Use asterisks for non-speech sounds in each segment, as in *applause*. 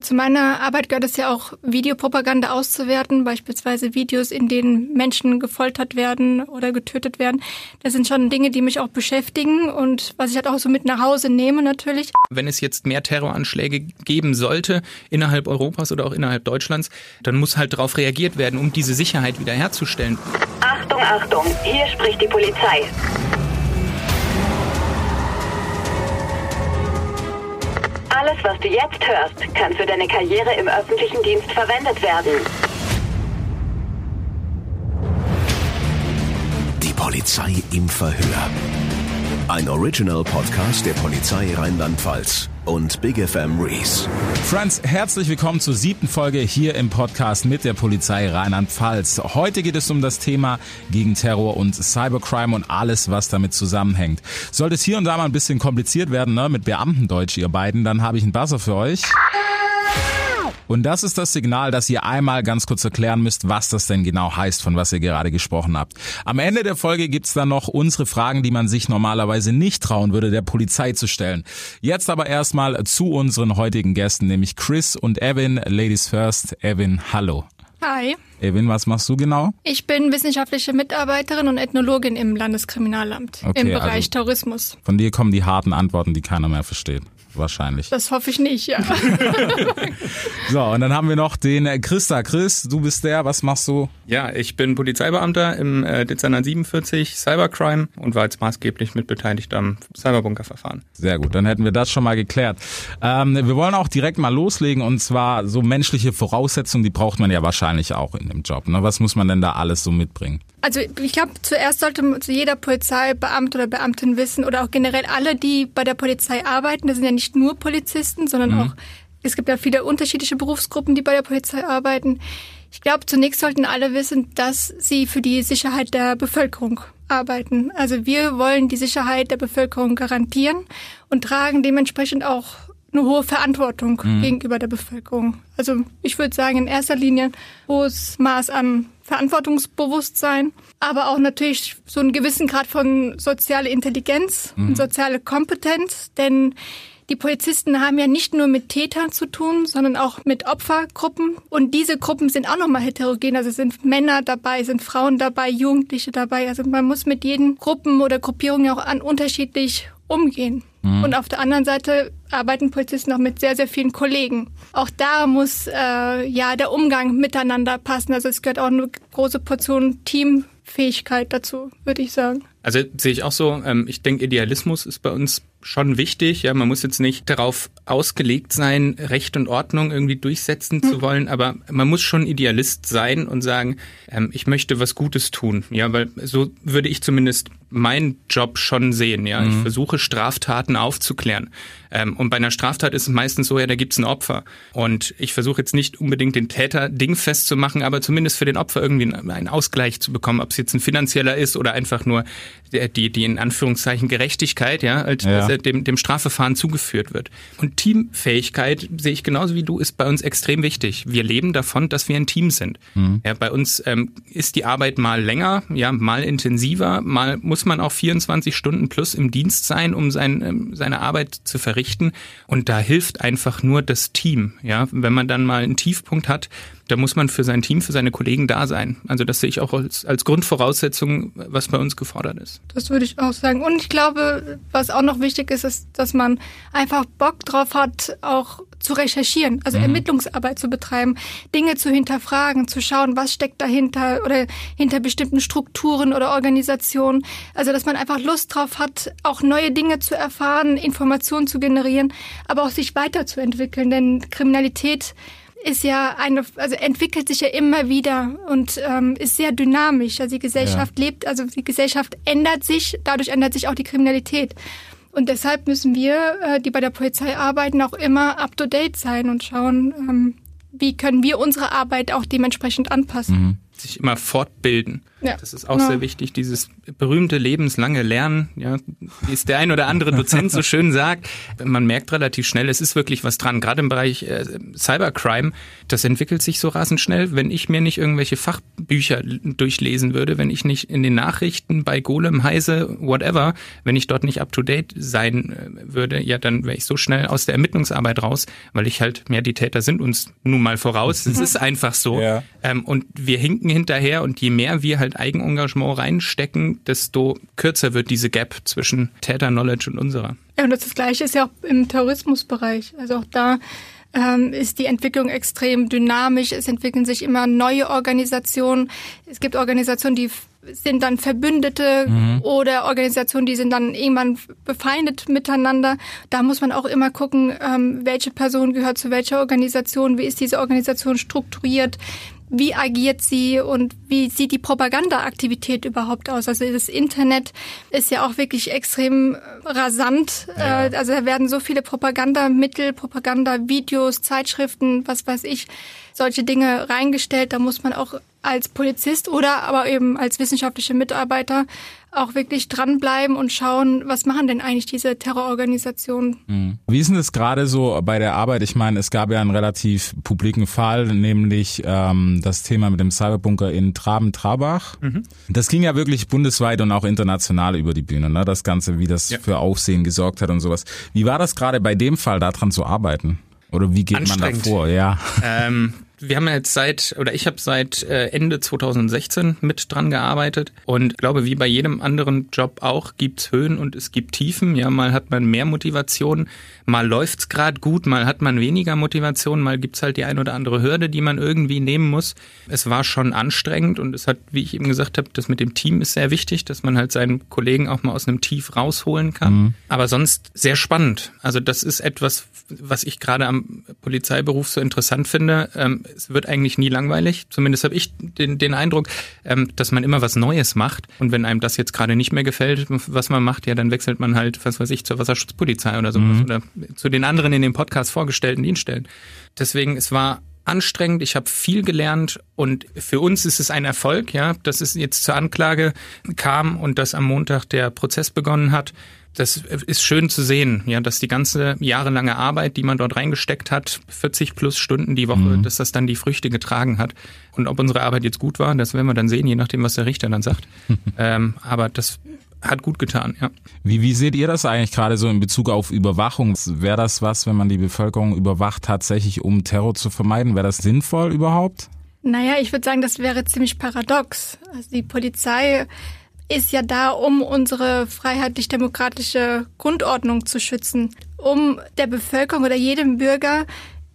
Zu meiner Arbeit gehört es ja auch, Videopropaganda auszuwerten, beispielsweise Videos, in denen Menschen gefoltert werden oder getötet werden. Das sind schon Dinge, die mich auch beschäftigen und was ich halt auch so mit nach Hause nehme natürlich. Wenn es jetzt mehr Terroranschläge geben sollte, innerhalb Europas oder auch innerhalb Deutschlands, dann muss halt darauf reagiert werden, um diese Sicherheit wiederherzustellen. Achtung, Achtung, hier spricht die Polizei. Alles, was du jetzt hörst, kann für deine Karriere im öffentlichen Dienst verwendet werden. Die Polizei im Verhör. Ein Original Podcast der Polizei Rheinland-Pfalz und Big FM Reese. Friends, herzlich willkommen zur siebten Folge hier im Podcast mit der Polizei Rheinland-Pfalz. Heute geht es um das Thema gegen Terror und Cybercrime und alles, was damit zusammenhängt. Sollte es hier und da mal ein bisschen kompliziert werden, ne, mit Beamtendeutsch, ihr beiden, dann habe ich einen Buzzer für euch. Und das ist das Signal, dass ihr einmal ganz kurz erklären müsst, was das denn genau heißt, von was ihr gerade gesprochen habt. Am Ende der Folge gibt's dann noch unsere Fragen, die man sich normalerweise nicht trauen würde, der Polizei zu stellen. Jetzt aber erstmal zu unseren heutigen Gästen, nämlich Chris und Evan. Ladies first. Evan, hallo. Hi. Evan, was machst du genau? Ich bin wissenschaftliche Mitarbeiterin und Ethnologin im Landeskriminalamt Okay, im Bereich also- Tourismus. Von dir kommen die harten Antworten, die keiner mehr versteht. Wahrscheinlich. Das hoffe ich nicht, ja. *laughs* So, und dann haben wir noch den äh, Christa. Chris, du bist der, was machst du? Ja, ich bin Polizeibeamter im äh, Dezernat 47 Cybercrime und war jetzt maßgeblich mit beteiligt am Cyberbunkerverfahren. Sehr gut, dann hätten wir das schon mal geklärt. Ähm, wir wollen auch direkt mal loslegen und zwar so menschliche Voraussetzungen, die braucht man ja wahrscheinlich auch in dem Job. Ne? Was muss man denn da alles so mitbringen? Also ich glaube, zuerst sollte jeder Polizeibeamte oder Beamtin wissen oder auch generell alle, die bei der Polizei arbeiten, das sind ja nicht nur Polizisten, sondern auch, es gibt ja viele unterschiedliche Berufsgruppen, die bei der Polizei arbeiten. Ich glaube, zunächst sollten alle wissen, dass sie für die Sicherheit der Bevölkerung arbeiten. Also wir wollen die Sicherheit der Bevölkerung garantieren und tragen dementsprechend auch eine hohe Verantwortung gegenüber der Bevölkerung. Also ich würde sagen, in erster Linie hohes Maß an Verantwortungsbewusstsein, aber auch natürlich so einen gewissen Grad von soziale Intelligenz und soziale Kompetenz, denn die Polizisten haben ja nicht nur mit Tätern zu tun, sondern auch mit Opfergruppen. Und diese Gruppen sind auch nochmal heterogen. Also es sind Männer dabei, sind Frauen dabei, Jugendliche dabei. Also man muss mit jeden Gruppen oder Gruppierungen auch an unterschiedlich umgehen. Und auf der anderen Seite arbeiten Polizisten auch mit sehr, sehr vielen Kollegen. Auch da muss äh, ja der Umgang miteinander passen. Also es gehört auch eine große Portion Teamfähigkeit dazu, würde ich sagen. Also sehe ich auch so. Ähm, ich denke, Idealismus ist bei uns schon wichtig. Ja, man muss jetzt nicht darauf ausgelegt sein, Recht und Ordnung irgendwie durchsetzen zu wollen, aber man muss schon Idealist sein und sagen, ähm, ich möchte was Gutes tun. Ja, weil so würde ich zumindest meinen Job schon sehen. Ja, ich versuche Straftaten aufzuklären. Ähm, und bei einer Straftat ist es meistens so, ja, da gibt's ein Opfer. Und ich versuche jetzt nicht unbedingt den Täter dingfest zu machen, aber zumindest für den Opfer irgendwie einen Ausgleich zu bekommen, ob es jetzt ein finanzieller ist oder einfach nur die, die, die in Anführungszeichen Gerechtigkeit, ja, als, Ja. Dem, dem Strafverfahren zugeführt wird. Und Teamfähigkeit sehe ich genauso wie du, ist bei uns extrem wichtig. Wir leben davon, dass wir ein Team sind. Ja, bei uns ähm, ist die Arbeit mal länger, ja, mal intensiver, mal muss man auch 24 Stunden plus im Dienst sein, um sein, ähm, seine Arbeit zu verrichten. Und da hilft einfach nur das Team. Ja, wenn man dann mal einen Tiefpunkt hat, da muss man für sein Team, für seine Kollegen da sein. Also das sehe ich auch als, als Grundvoraussetzung, was bei uns gefordert ist. Das würde ich auch sagen. Und ich glaube, was auch noch wichtig ist, ist, dass man einfach Bock drauf hat, auch zu recherchieren, also Ermittlungsarbeit zu betreiben, Dinge zu hinterfragen, zu schauen, was steckt dahinter oder hinter bestimmten Strukturen oder Organisationen. Also, dass man einfach Lust drauf hat, auch neue Dinge zu erfahren, Informationen zu generieren, aber auch sich weiterzuentwickeln. Denn Kriminalität ist ja eine, also entwickelt sich ja immer wieder und ähm, ist sehr dynamisch. Also die Gesellschaft lebt, also die Gesellschaft ändert sich, dadurch ändert sich auch die Kriminalität. Und deshalb müssen wir, äh, die bei der Polizei arbeiten, auch immer up to date sein und schauen, ähm, wie können wir unsere Arbeit auch dementsprechend anpassen. Sich immer fortbilden. Ja. Das ist auch ja. sehr wichtig, dieses berühmte lebenslange Lernen, ja, wie es der ein oder andere Dozent so *laughs* schön sagt. Man merkt relativ schnell, es ist wirklich was dran. Gerade im Bereich äh, Cybercrime, das entwickelt sich so rasend schnell. Wenn ich mir nicht irgendwelche Fachbücher durchlesen würde, wenn ich nicht in den Nachrichten bei Golem, Heise, whatever, wenn ich dort nicht up to date sein äh, würde, ja, dann wäre ich so schnell aus der Ermittlungsarbeit raus, weil ich halt, ja, die Täter sind uns nun mal voraus. Es ist einfach so. Ja. Ähm, und wir hinken hinterher und je mehr wir halt Eigenengagement reinstecken, desto kürzer wird diese Gap zwischen Täter-Knowledge und unserer. Ja, und das Gleiche ist ja auch im Terrorismusbereich. Also auch da ähm, ist die Entwicklung extrem dynamisch. Es entwickeln sich immer neue Organisationen. Es gibt Organisationen, die sind dann Verbündete mhm. oder Organisationen, die sind dann irgendwann befeindet miteinander. Da muss man auch immer gucken, ähm, welche Person gehört zu welcher Organisation, wie ist diese Organisation strukturiert, wie agiert sie und wie sieht die Propagandaaktivität überhaupt aus? Also das Internet ist ja auch wirklich extrem rasant. Ja. Äh, also da werden so viele Propagandamittel, Propagandavideos, Zeitschriften, was weiß ich, solche Dinge reingestellt. Da muss man auch als Polizist oder aber eben als wissenschaftliche Mitarbeiter auch wirklich dranbleiben und schauen, was machen denn eigentlich diese Terrororganisationen. Mhm. Wie ist denn das gerade so bei der Arbeit? Ich meine, es gab ja einen relativ publiken Fall, nämlich ähm, das Thema mit dem Cyberbunker in Traben-Trabach. Mhm. Das ging ja wirklich bundesweit und auch international über die Bühne, ne? das Ganze, wie das ja. für Aufsehen gesorgt hat und sowas. Wie war das gerade bei dem Fall, daran zu arbeiten? Oder wie geht man da vor? Ja. Ähm, wir haben jetzt seit, oder ich habe seit äh, Ende 2016 mit dran gearbeitet und glaube, wie bei jedem anderen Job auch, gibt's Höhen und es gibt Tiefen. Ja, mal hat man mehr Motivation, mal läuft's gerade gut, mal hat man weniger Motivation, mal gibt's halt die ein oder andere Hürde, die man irgendwie nehmen muss. Es war schon anstrengend und es hat, wie ich eben gesagt habe, das mit dem Team ist sehr wichtig, dass man halt seinen Kollegen auch mal aus einem Tief rausholen kann. Mhm. Aber sonst sehr spannend. Also das ist etwas, was ich gerade am Polizeiberuf so interessant finde. Ähm, es wird eigentlich nie langweilig. Zumindest habe ich den, den Eindruck, ähm, dass man immer was Neues macht. Und wenn einem das jetzt gerade nicht mehr gefällt, was man macht, ja, dann wechselt man halt, was weiß ich, zur Wasserschutzpolizei oder sowas mhm. oder zu den anderen in dem Podcast vorgestellten Dienststellen. Deswegen, es war anstrengend, ich habe viel gelernt und für uns ist es ein Erfolg, ja, dass es jetzt zur Anklage kam und dass am Montag der Prozess begonnen hat das ist schön zu sehen, ja, dass die ganze jahrelange Arbeit, die man dort reingesteckt hat, 40 plus Stunden die Woche, mhm. dass das dann die Früchte getragen hat. Und ob unsere Arbeit jetzt gut war, das werden wir dann sehen, je nachdem, was der Richter dann sagt. *laughs* ähm, aber das hat gut getan, ja. Wie, wie seht ihr das eigentlich gerade so in Bezug auf Überwachung? Wäre das was, wenn man die Bevölkerung überwacht, tatsächlich um Terror zu vermeiden? Wäre das sinnvoll überhaupt? Naja, ich würde sagen, das wäre ziemlich paradox. Also die Polizei ist ja da, um unsere freiheitlich-demokratische Grundordnung zu schützen, um der Bevölkerung oder jedem Bürger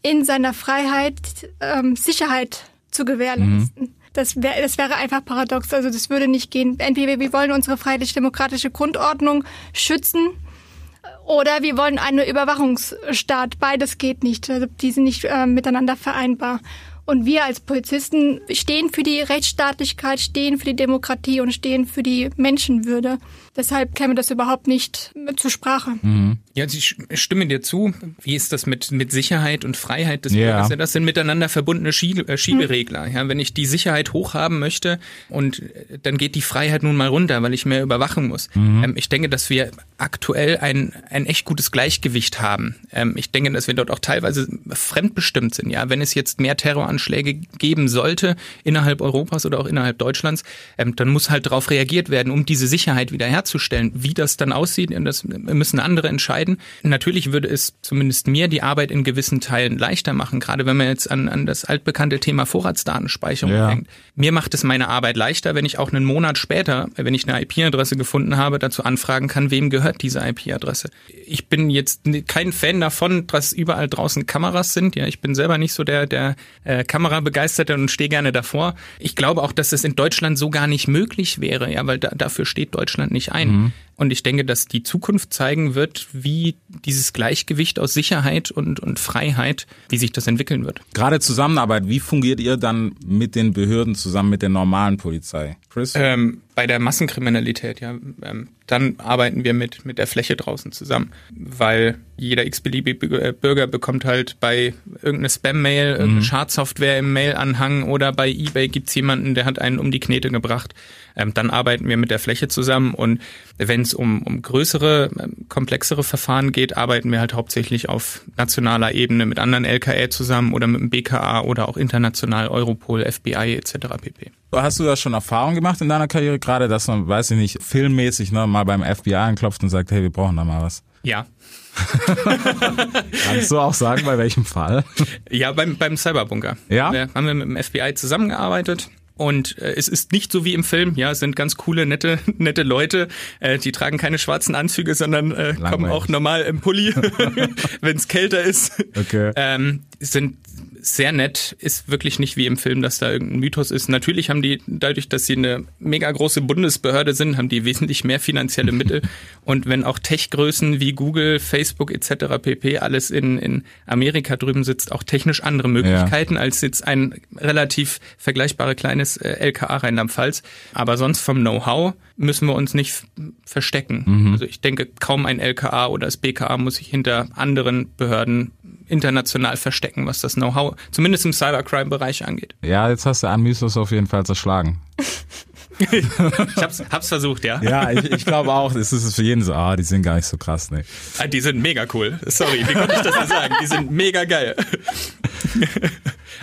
in seiner Freiheit ähm, Sicherheit zu gewährleisten. Mhm. Das, wär, das wäre einfach paradox. Also das würde nicht gehen. Entweder wir wollen unsere freiheitlich-demokratische Grundordnung schützen oder wir wollen einen Überwachungsstaat. Beides geht nicht. Also die sind nicht äh, miteinander vereinbar. Und wir als Polizisten stehen für die Rechtsstaatlichkeit, stehen für die Demokratie und stehen für die Menschenwürde. Deshalb käme das überhaupt nicht zur Sprache. Mhm. Ja, ich stimme dir zu. Wie ist das mit, mit Sicherheit und Freiheit des yeah. Bürgers? Das sind miteinander verbundene äh, Schieberegler. Ja, wenn ich die Sicherheit hochhaben möchte und äh, dann geht die Freiheit nun mal runter, weil ich mehr überwachen muss. Mhm. Ähm, ich denke, dass wir aktuell ein, ein echt gutes Gleichgewicht haben. Ähm, ich denke, dass wir dort auch teilweise fremdbestimmt sind. Ja, wenn es jetzt mehr Terroranschläge geben sollte innerhalb Europas oder auch innerhalb Deutschlands, ähm, dann muss halt darauf reagiert werden, um diese Sicherheit wiederherzustellen. Wie das dann aussieht, das müssen andere entscheiden. Natürlich würde es zumindest mir die Arbeit in gewissen Teilen leichter machen, gerade wenn man jetzt an, an das altbekannte Thema Vorratsdatenspeicherung ja. denkt. Mir macht es meine Arbeit leichter, wenn ich auch einen Monat später, wenn ich eine IP-Adresse gefunden habe, dazu anfragen kann, wem gehört gehört diese IP-Adresse. Ich bin jetzt kein Fan davon, dass überall draußen Kameras sind. Ja, ich bin selber nicht so der, der äh, Kamerabegeisterte und stehe gerne davor. Ich glaube auch, dass es in Deutschland so gar nicht möglich wäre, ja, weil da, dafür steht Deutschland nicht ein. Mhm. Und ich denke, dass die Zukunft zeigen wird, wie dieses Gleichgewicht aus Sicherheit und, und Freiheit, wie sich das entwickeln wird. Gerade Zusammenarbeit, wie fungiert ihr dann mit den Behörden zusammen mit der normalen Polizei? Chris? Ähm, bei der Massenkriminalität, ja, ähm, dann arbeiten wir mit, mit der Fläche draußen zusammen, weil jeder x-beliebige äh, Bürger bekommt halt bei irgendeine Spam-Mail, irgendeine mhm. Schadsoftware im Mail-Anhang oder bei eBay gibt's jemanden, der hat einen um die Knete gebracht. Ähm, dann arbeiten wir mit der Fläche zusammen und wenn es um, um größere, ähm, komplexere Verfahren geht, arbeiten wir halt hauptsächlich auf nationaler Ebene mit anderen LKE zusammen oder mit dem BKA oder auch international Europol, FBI etc. pp. Hast du da schon Erfahrung gemacht in deiner Karriere, gerade dass man, weiß ich nicht, filmmäßig ne, mal beim FBI anklopft und sagt, hey, wir brauchen da mal was? Ja. *laughs* Kannst du auch sagen, bei welchem Fall? Ja, beim, beim Cyberbunker. Ja? Da haben wir mit dem FBI zusammengearbeitet. Und äh, es ist nicht so wie im Film, ja, es sind ganz coole, nette, *laughs* nette Leute, äh, die tragen keine schwarzen Anzüge, sondern äh, kommen auch normal im Pulli, *laughs* *laughs* wenn es kälter ist. Okay. Ähm, sind sehr nett, ist wirklich nicht wie im Film, dass da irgendein Mythos ist. Natürlich haben die, dadurch, dass sie eine mega große Bundesbehörde sind, haben die wesentlich mehr finanzielle *laughs* Mittel. Und wenn auch Tech-Größen wie Google, Facebook etc. pp. alles in, in Amerika drüben sitzt, auch technisch andere Möglichkeiten ja. als jetzt ein relativ vergleichbare kleines äh, LKA Rheinland-Pfalz. Aber sonst vom Know-how müssen wir uns nicht verstecken. Mhm. Also ich denke, kaum ein LKA oder das BKA muss sich hinter anderen Behörden international verstecken, was das Know-how, zumindest im Cybercrime-Bereich angeht. Ja, jetzt hast du Anmythos auf jeden Fall zerschlagen. ich hab's, hab's versucht, ja. Ja, ich, ich glaube auch, es ist für jeden so, ah, die sind gar nicht so krass, ne. Die sind mega cool. Sorry, wie konnte ich das denn sagen? Die sind mega geil.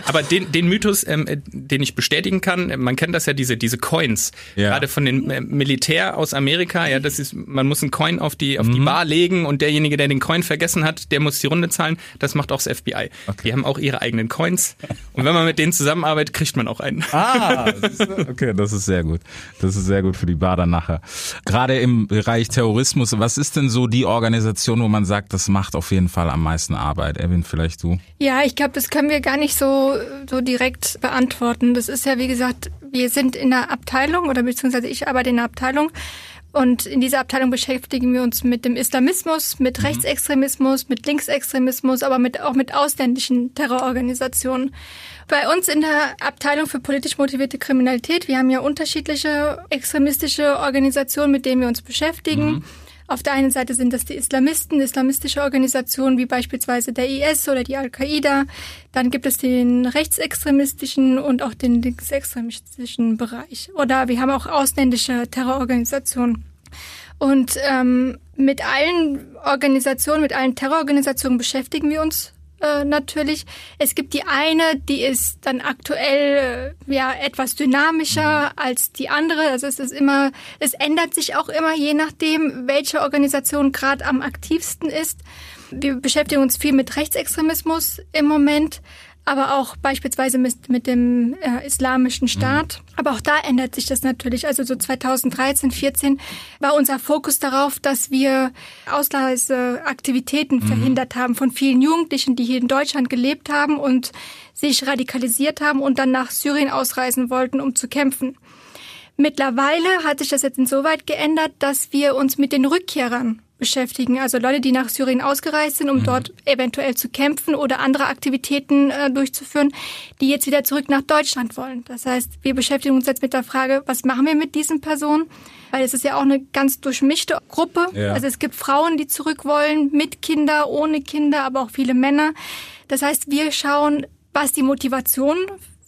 Aber den, den Mythos, ähm, äh, den ich bestätigen kann, man kennt das ja, diese, diese Coins, ja. gerade von den äh, Militär aus Amerika, ja, das ist, man muss einen Coin auf die, auf mhm. die Bar legen und derjenige, der den Coin vergessen hat, der muss die Runde zahlen. Das macht auch das FBI. Okay. Die haben auch ihre eigenen Coins. Und wenn man mit denen zusammenarbeitet, kriegt man auch einen. Ah, okay, das ist sehr gut. Das ist sehr gut für die Bar dann nachher. Gerade im Bereich Terrorismus, was ist denn so die Organisation, wo man sagt, das macht auf jeden Fall am meisten Arbeit? Erwin, vielleicht du? Ja, ich glaube, das können wir gar nicht so so, direkt beantworten. Das ist ja, wie gesagt, wir sind in der Abteilung oder beziehungsweise ich arbeite in der Abteilung. Und in dieser Abteilung beschäftigen wir uns mit dem Islamismus, mit mhm. Rechtsextremismus, mit Linksextremismus, aber mit, auch mit ausländischen Terrororganisationen. Bei uns in der Abteilung für politisch motivierte Kriminalität, wir haben ja unterschiedliche extremistische Organisationen, mit denen wir uns beschäftigen. Mhm. Auf der einen Seite sind das die Islamisten, islamistische Organisationen wie beispielsweise der IS oder die Al-Qaida. Dann gibt es den rechtsextremistischen und auch den linksextremistischen Bereich. Oder wir haben auch ausländische Terrororganisationen. Und ähm, mit allen Organisationen, mit allen Terrororganisationen beschäftigen wir uns äh, natürlich. Es gibt die eine, die ist dann aktuell äh, ja etwas dynamischer als die andere. Also es ist immer, es ändert sich auch immer, je nachdem, welche Organisation gerade am aktivsten ist. Wir beschäftigen uns viel mit Rechtsextremismus im Moment aber auch beispielsweise mit, mit dem äh, Islamischen Staat. Mhm. Aber auch da ändert sich das natürlich. Also so 2013, 14 war unser Fokus darauf, dass wir Ausreiseaktivitäten mhm. verhindert haben von vielen Jugendlichen, die hier in Deutschland gelebt haben und sich radikalisiert haben und dann nach Syrien ausreisen wollten, um zu kämpfen. Mittlerweile hat sich das jetzt insoweit geändert, dass wir uns mit den Rückkehrern beschäftigen. Also Leute, die nach Syrien ausgereist sind, um mhm. dort eventuell zu kämpfen oder andere Aktivitäten äh, durchzuführen, die jetzt wieder zurück nach Deutschland wollen. Das heißt, wir beschäftigen uns jetzt mit der Frage, was machen wir mit diesen Personen? Weil es ist ja auch eine ganz durchmischte Gruppe. Ja. Also es gibt Frauen, die zurück wollen, mit Kinder, ohne Kinder, aber auch viele Männer. Das heißt, wir schauen, was die Motivation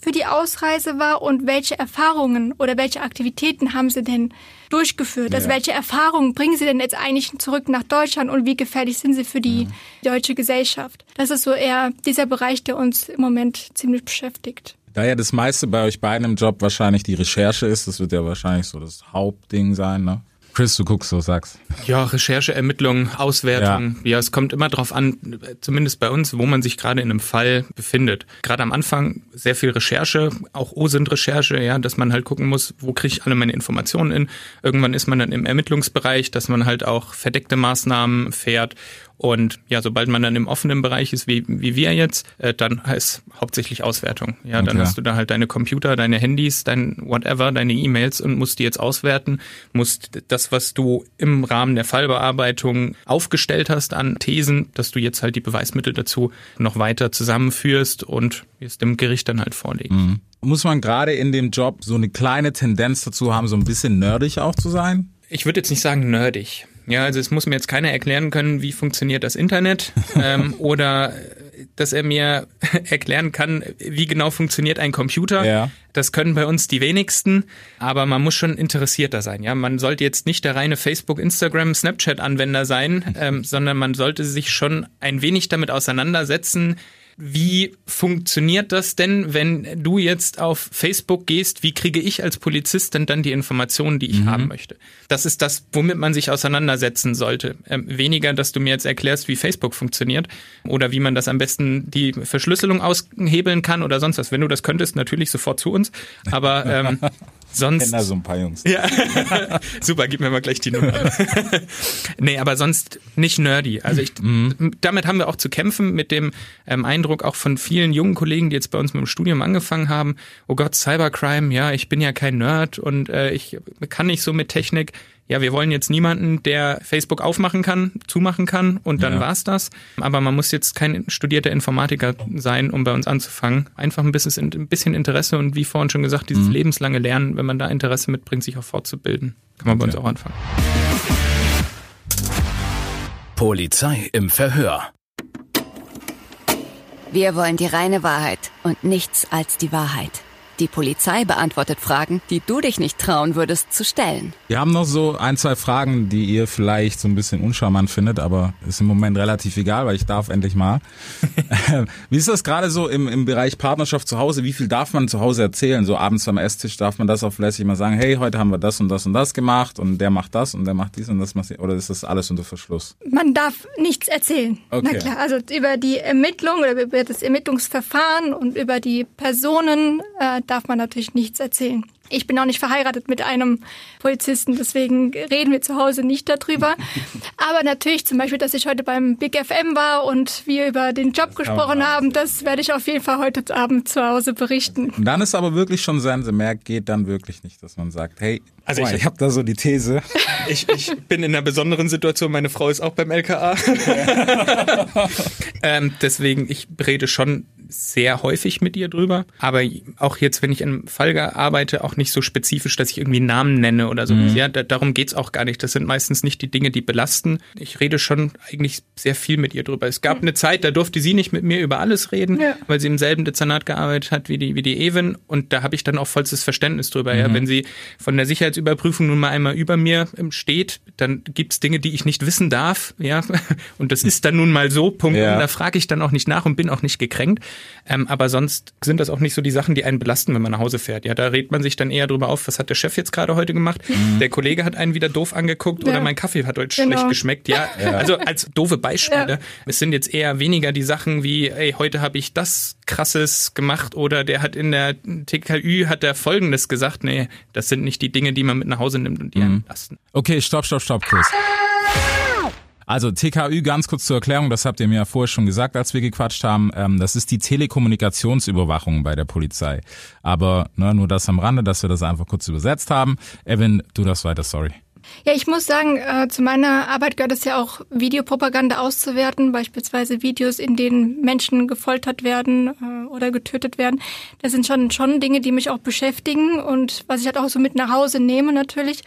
für die Ausreise war und welche Erfahrungen oder welche Aktivitäten haben sie denn durchgeführt? Also ja. Also welche Erfahrungen bringen sie denn jetzt eigentlich zurück nach Deutschland und wie gefährlich sind sie für die ja. deutsche Gesellschaft? Das ist so eher dieser Bereich, der uns im Moment ziemlich beschäftigt. Da ja das meiste bei euch beiden im Job wahrscheinlich die Recherche ist, das wird ja wahrscheinlich so das Hauptding sein, ne? Chris, du guckst so, sagst. Ja, Recherche, Ermittlung, Auswertung. Ja. ja, es kommt immer drauf an, zumindest bei uns, wo man sich gerade in einem Fall befindet. Gerade am Anfang sehr viel Recherche, auch OSINT-Recherche, ja, dass man halt gucken muss, wo kriege ich alle meine Informationen in. Irgendwann ist man dann im Ermittlungsbereich, dass man halt auch verdeckte Maßnahmen fährt Und ja, sobald man dann im offenen Bereich ist, wie, wie wir jetzt, äh, dann heißt hauptsächlich Auswertung. Ja, dann Okay. hast du da halt deine Computer, deine Handys, dein whatever, deine E-Mails und musst die jetzt auswerten, musst das, was du im Rahmen der Fallbearbeitung aufgestellt hast an Thesen, dass du jetzt halt die Beweismittel dazu noch weiter zusammenführst und es dem Gericht dann halt vorlegen. Muss man gerade in dem Job so eine kleine Tendenz dazu haben, so ein bisschen nerdig auch zu sein? Ich würde jetzt nicht sagen nerdig. Ja, also es muss mir jetzt keiner erklären können, wie funktioniert das Internet *laughs* ähm, oder äh, dass er mir *laughs* erklären kann, wie genau funktioniert ein Computer. Ja. Das können bei uns die wenigsten, aber man muss schon interessierter sein. Ja, man sollte jetzt nicht der reine Facebook, Instagram, Snapchat-Anwender sein, *laughs* ähm, sondern man sollte sich schon ein wenig damit auseinandersetzen. Wie funktioniert das denn, wenn du jetzt auf Facebook gehst? Wie kriege ich als Polizist denn dann die Informationen, die ich haben möchte? Das ist das, womit man sich auseinandersetzen sollte. Ähm, weniger, dass du mir jetzt erklärst, wie Facebook funktioniert oder wie man das am besten die Verschlüsselung aushebeln kann oder sonst was. Wenn du das könntest, natürlich sofort zu uns. Aber ähm, *laughs* sonst. Da so ein paar Jungs. Ja, *laughs* super, gib mir mal gleich die Nummer. *laughs* nee, aber sonst nicht nerdy. Also ich, damit haben wir auch zu kämpfen mit dem ähm, Eindruck auch von vielen jungen Kollegen, die jetzt bei uns mit dem Studium angefangen haben. Oh Gott, Cybercrime, ja, ich bin ja kein Nerd und äh, ich kann nicht so mit Technik. Ja, wir wollen jetzt niemanden, der Facebook aufmachen kann, zumachen kann und dann Ja. war's das. Aber man muss jetzt kein studierter Informatiker sein, um bei uns anzufangen. Einfach ein bisschen, ein bisschen Interesse und wie vorhin schon gesagt, dieses lebenslange Lernen, wenn man da Interesse mitbringt, sich auch fortzubilden, kann man bei uns auch anfangen. Polizei im Verhör. Wir wollen die reine Wahrheit und nichts als die Wahrheit. Die Polizei beantwortet Fragen, die du dich nicht trauen würdest zu stellen. Wir haben noch so ein, zwei Fragen, die ihr vielleicht so ein bisschen uncharmant findet, aber ist im Moment relativ egal, weil ich darf endlich mal. *laughs* *laughs* Wie ist das gerade so im, im Bereich Partnerschaft zu Hause? Wie viel darf man zu Hause erzählen? So abends am Esstisch darf man das auch lässig mal sagen, hey, heute haben wir das und das und das gemacht und der macht das und der macht dies und das macht oder ist das alles unter Verschluss? Man darf nichts erzählen. Okay. Na klar, also über die Ermittlung oder über das Ermittlungsverfahren und über die Personen äh, darf man natürlich nichts erzählen. Ich bin auch nicht verheiratet mit einem Polizisten, deswegen reden wir zu Hause nicht darüber. *laughs* Aber natürlich zum Beispiel, dass ich heute beim Big FM war und wir über den Job gesprochen haben, das werde ich auf jeden Fall heute Abend zu Hause berichten. Und dann ist aber wirklich schon Sensemerk, geht dann wirklich nicht, dass man sagt, hey, Also ich- ich habe da so die These. *laughs* Ich, ich bin in einer besonderen Situation, meine Frau ist auch beim LKA. *laughs* ähm, deswegen, ich rede schon sehr häufig mit ihr drüber. Aber auch jetzt, wenn ich in Fall arbeite, auch nicht so spezifisch, dass ich irgendwie einen Namen nenne oder so. Ja, da, darum geht's auch gar nicht. Das sind meistens nicht die Dinge, die belasten. Ich rede schon eigentlich sehr viel mit ihr drüber. Es gab eine Zeit, da durfte sie nicht mit mir über alles reden, Ja. weil sie im selben Dezernat gearbeitet hat wie die, wie die Evan. Und da habe ich dann auch vollstes Verständnis drüber. Ja, wenn sie von der Sicherheitsüberprüfung nun mal einmal über mir ähm, steht, dann gibt's Dinge, die ich nicht wissen darf. Ja, *laughs* und das ist dann nun mal so. Punkt. Ja. Und da frage ich dann auch nicht nach und bin auch nicht gekränkt. Ähm, aber sonst sind das auch nicht so die Sachen, die einen belasten, wenn man nach Hause fährt. Ja, da redet man sich dann eher drüber auf, was hat der Chef jetzt gerade heute gemacht? Der Kollege hat einen wieder doof angeguckt oder Ja. mein Kaffee hat heute Genau. schlecht geschmeckt. Ja, also als doofe Beispiele. Ja. Es sind jetzt eher weniger die Sachen wie, ey, heute habe ich das krasses gemacht oder der hat in der TKÜ hat der folgendes gesagt. Nee, das sind nicht die Dinge, die man mit nach Hause nimmt und die einen belasten. Okay, stopp, stopp, stopp, Chris. Also TKÜ, ganz kurz zur Erklärung, das habt ihr mir ja vorher schon gesagt, als wir gequatscht haben, ähm, das ist die Telekommunikationsüberwachung bei der Polizei. Aber ne, nur das am Rande, dass wir das einfach kurz übersetzt haben. Evan, du das weiter, sorry. Ja, ich muss sagen, äh, zu meiner Arbeit gehört es ja auch, Videopropaganda auszuwerten, beispielsweise Videos, in denen Menschen gefoltert werden äh, oder getötet werden. Das sind schon, schon Dinge, die mich auch beschäftigen und was ich halt auch so mit nach Hause nehme natürlich.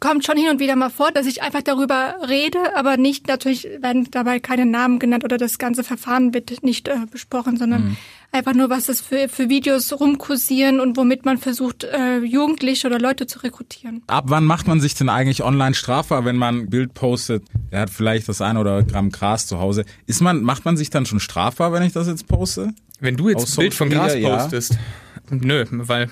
Kommt schon hin und wieder mal vor, dass ich einfach darüber rede, aber nicht, natürlich werden dabei keine Namen genannt oder das ganze Verfahren wird nicht äh, besprochen, sondern einfach nur, was das für, für Videos rumkursieren und womit man versucht, äh, Jugendliche oder Leute zu rekrutieren. Ab wann macht man sich denn eigentlich online strafbar, wenn man ein Bild postet, der hat vielleicht das ein oder Gramm Gras zu Hause? Ist man, macht man sich dann schon strafbar, wenn ich das jetzt poste? Wenn du jetzt ein Bild von Gras Media, ja. Nö, weil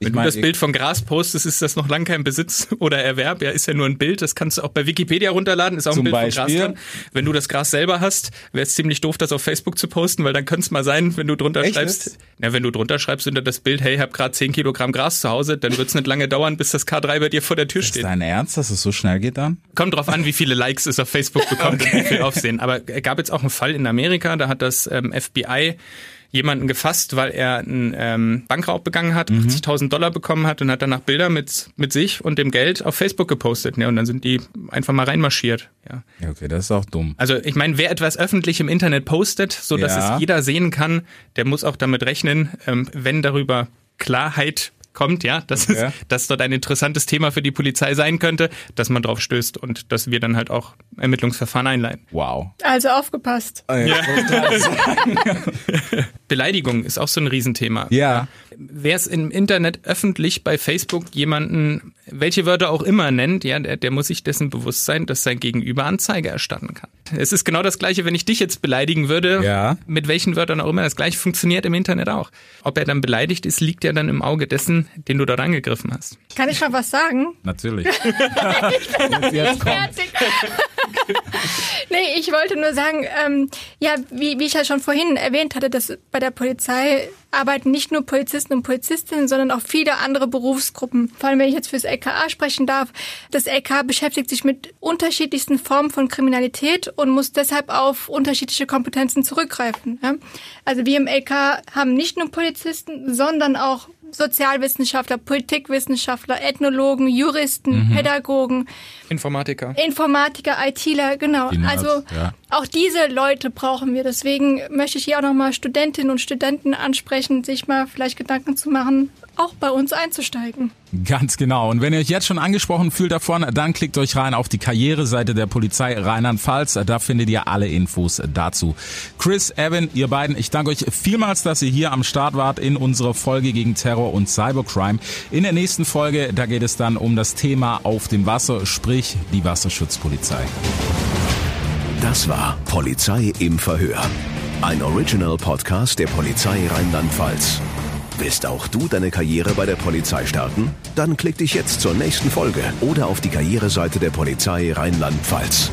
wenn du mein, das ich- Bild von Gras postest, ist das noch lang kein Besitz oder Erwerb. Ja, ist ja nur ein Bild. Das kannst du auch bei Wikipedia runterladen. Ist auch ein Bild Beispiel? von Gras drin. Wenn du das Gras selber hast, wäre es ziemlich doof, das auf Facebook zu posten, weil dann könnte es mal sein, wenn du drunter Echt schreibst. Na, wenn du drunter schreibst unter das Bild, hey, ich habe gerade 10 Kilogramm Gras zu Hause, dann wird es nicht lange dauern, bis das K3 bei dir vor der Tür Ist steht. dein Ernst, dass es so schnell geht dann? Kommt drauf an, wie viele Likes es auf Facebook bekommt und wie viel Aufsehen. Aber es gab jetzt auch einen Fall in Amerika, da hat das ähm, FBI jemanden gefasst, weil er einen ähm, Bankraub begangen hat, 80.000 Dollar bekommen hat und hat danach Bilder mit, mit sich und dem Geld auf Facebook gepostet. Ja, und dann sind die einfach mal reinmarschiert. Ja. Ja, okay, das ist auch dumm. Also ich meine, wer etwas öffentlich im Internet postet, so dass Ja. es jeder sehen kann, der muss auch damit rechnen, ähm, wenn darüber Klarheit kommt, ja, dass, Okay. es, dass dort ein interessantes Thema für die Polizei sein könnte, dass man drauf stößt und dass wir dann halt auch Ermittlungsverfahren einleiten. Wow. Also aufgepasst. *laughs* Beleidigung ist auch so ein Riesenthema. Ja. Wer es im Internet öffentlich bei Facebook jemanden, welche Wörter auch immer nennt, ja, der, der muss sich dessen bewusst sein, dass sein Gegenüber Anzeige erstatten kann. Es ist genau das Gleiche, wenn ich dich jetzt beleidigen würde, Ja. mit welchen Wörtern auch immer. Das Gleiche funktioniert im Internet auch. Ob er dann beleidigt ist, liegt ja dann im Auge dessen, den du dort angegriffen hast. Kann ich mal was sagen? Natürlich. *laughs* jetzt, jetzt kommt. Nee, ich wollte nur sagen, ähm, ja, wie, wie ich ja schon vorhin erwähnt hatte, dass bei der Polizei arbeiten nicht nur Polizisten und Polizistinnen, sondern auch viele andere Berufsgruppen. Vor allem, wenn ich jetzt fürs LKA sprechen darf. Das LKA beschäftigt sich mit unterschiedlichsten Formen von Kriminalität und muss deshalb auf unterschiedliche Kompetenzen zurückgreifen. Ja? Also wir im LK haben nicht nur Polizisten, sondern auch Sozialwissenschaftler, Politikwissenschaftler, Ethnologen, Juristen, Pädagogen, Informatiker. Informatiker, ITler, genau. Die Nerds, also ja. auch diese Leute brauchen wir. Deswegen möchte ich hier auch nochmal Studentinnen und Studenten ansprechen, sich mal vielleicht Gedanken zu machen, auch bei uns einzusteigen. Ganz genau. Und wenn ihr euch jetzt schon angesprochen fühlt davon, dann klickt euch rein auf die Karriereseite der Polizei Rheinland-Pfalz. Da findet ihr alle Infos dazu. Chris, Evan, ihr beiden, ich danke euch vielmals, dass ihr hier am Start wart in unserer Folge gegen Terror und Cybercrime. In der nächsten Folge, da geht es dann um das Thema auf dem Wasser, sprich die Wasserschutzpolizei. Das war Polizei im Verhör. Ein Original-Podcast der Polizei Rheinland-Pfalz. Willst auch du deine Karriere bei der Polizei starten? Dann klick dich jetzt zur nächsten Folge oder auf die Karriereseite der Polizei Rheinland-Pfalz.